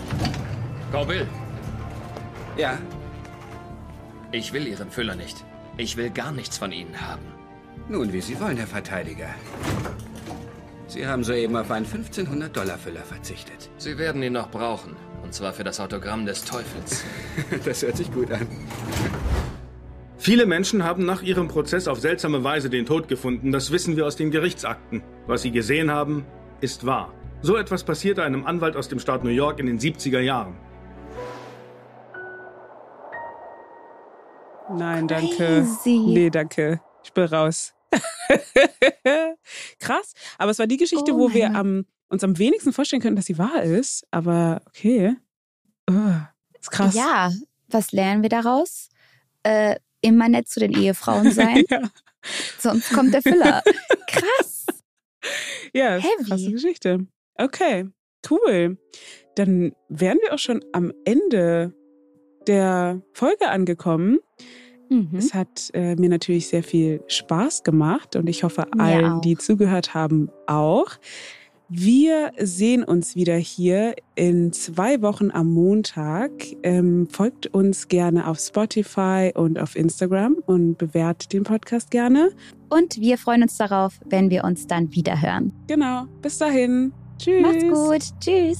Bill, ja. Ich will Ihren Füller nicht. Ich will gar nichts von Ihnen haben. Nun, wie Sie wollen, Herr Verteidiger. Sie haben soeben auf einen 1500-Dollar-Füller verzichtet. Sie werden ihn noch brauchen. Und zwar für das Autogramm des Teufels. [laughs] das hört sich gut an. Viele Menschen haben nach ihrem Prozess auf seltsame Weise den Tod gefunden. Das wissen wir aus den Gerichtsakten. Was sie gesehen haben, ist wahr. So etwas passierte einem Anwalt aus dem Staat New York in den 70er Jahren. Nein, danke. Crazy. Nee, danke. Ich bin raus. [laughs] Krass. Aber es war die Geschichte, oh wo wir am, uns am wenigsten vorstellen können, dass sie wahr ist. Aber okay. Oh, ist krass. Ja, was lernen wir daraus? Äh, immer nett zu den Ehefrauen [laughs] sein. ja. Sonst kommt der Füller. [laughs] Krass. Ja, Heavy. krasse Geschichte. Okay, cool. Dann wären wir auch schon am Ende der Folge angekommen. Mhm. Es hat äh, mir natürlich sehr viel Spaß gemacht und ich hoffe allen, die zugehört haben, auch. Wir sehen uns wieder hier in zwei Wochen am Montag. Ähm, folgt uns gerne auf Spotify und auf Instagram und bewertet den Podcast gerne. Und wir freuen uns darauf, wenn wir uns dann wieder hören. Genau. Bis dahin. Tschüss. Macht's gut. Tschüss.